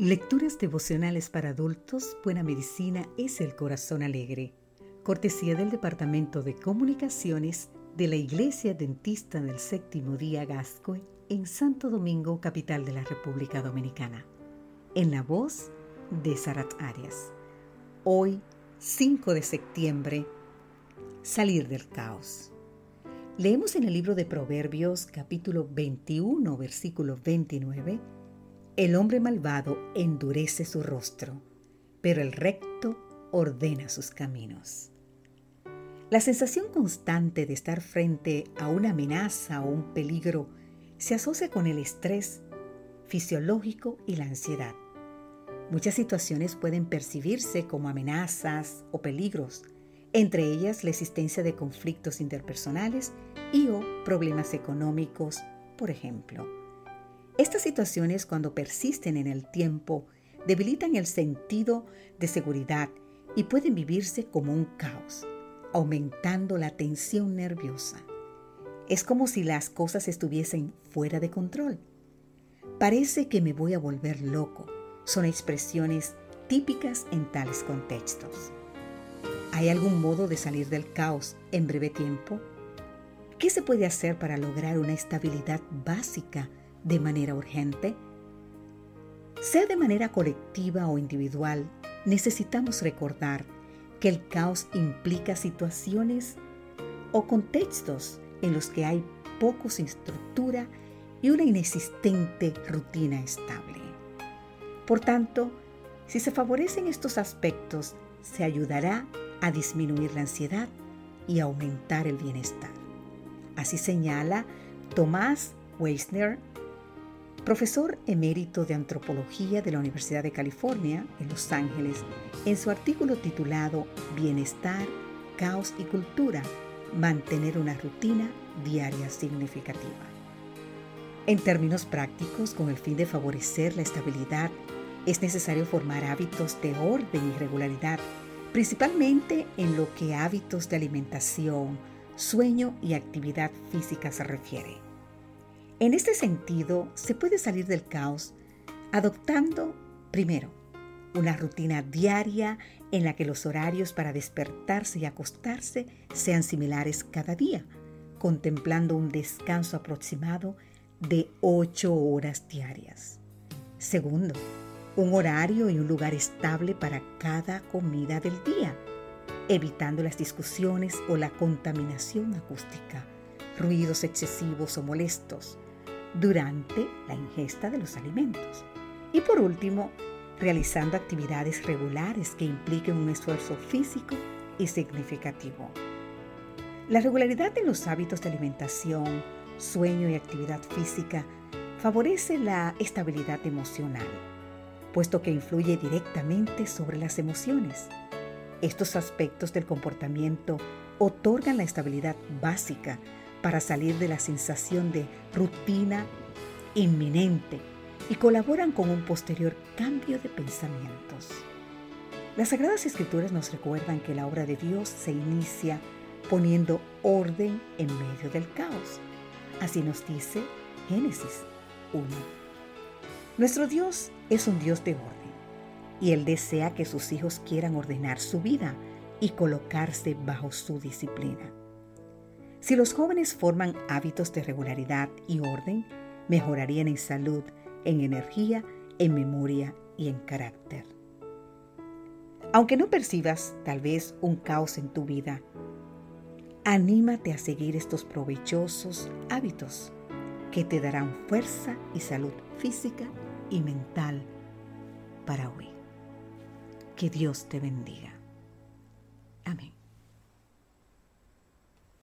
Lecturas devocionales para adultos, Buena Medicina es el Corazón Alegre. Cortesía del Departamento de Comunicaciones de la Iglesia Dentista del Séptimo Día Gascoy en Santo Domingo, capital de la República Dominicana. En la voz de Sarat Arias. Hoy, 5 de septiembre, salir del caos. Leemos en el libro de Proverbios capítulo 21, versículo 29 el hombre malvado endurece su rostro, pero el recto ordena sus caminos. La sensación constante de estar frente a una amenaza o un peligro se asocia con el estrés fisiológico y la ansiedad. Muchas situaciones pueden percibirse como amenazas o peligros, entre ellas la existencia de conflictos interpersonales y o problemas económicos, por ejemplo. Estas situaciones cuando persisten en el tiempo debilitan el sentido de seguridad y pueden vivirse como un caos, aumentando la tensión nerviosa. Es como si las cosas estuviesen fuera de control. Parece que me voy a volver loco. Son expresiones típicas en tales contextos. ¿Hay algún modo de salir del caos en breve tiempo? ¿Qué se puede hacer para lograr una estabilidad básica de manera urgente? Sea de manera colectiva o individual, necesitamos recordar que el caos implica situaciones o contextos en los que hay poco estructura y una inexistente rutina estable. Por tanto, si se favorecen estos aspectos, se ayudará a disminuir la ansiedad y aumentar el bienestar. Así señala Tomás Weisner profesor emérito de antropología de la Universidad de California en Los Ángeles, en su artículo titulado Bienestar, Caos y Cultura, mantener una rutina diaria significativa. En términos prácticos, con el fin de favorecer la estabilidad, es necesario formar hábitos de orden y regularidad, principalmente en lo que hábitos de alimentación, sueño y actividad física se refiere. En este sentido, se puede salir del caos adoptando, primero, una rutina diaria en la que los horarios para despertarse y acostarse sean similares cada día, contemplando un descanso aproximado de 8 horas diarias. Segundo, un horario y un lugar estable para cada comida del día, evitando las discusiones o la contaminación acústica, ruidos excesivos o molestos, durante la ingesta de los alimentos. Y por último, realizando actividades regulares que impliquen un esfuerzo físico y significativo. La regularidad en los hábitos de alimentación, sueño y actividad física favorece la estabilidad emocional, puesto que influye directamente sobre las emociones. Estos aspectos del comportamiento otorgan la estabilidad básica para salir de la sensación de rutina inminente y colaboran con un posterior cambio de pensamientos. Las Sagradas Escrituras nos recuerdan que la obra de Dios se inicia poniendo orden en medio del caos. Así nos dice Génesis 1. Nuestro Dios es un Dios de orden y Él desea que sus hijos quieran ordenar su vida y colocarse bajo su disciplina. Si los jóvenes forman hábitos de regularidad y orden, mejorarían en salud, en energía, en memoria y en carácter. Aunque no percibas tal vez un caos en tu vida, anímate a seguir estos provechosos hábitos que te darán fuerza y salud física y mental para hoy. Que Dios te bendiga.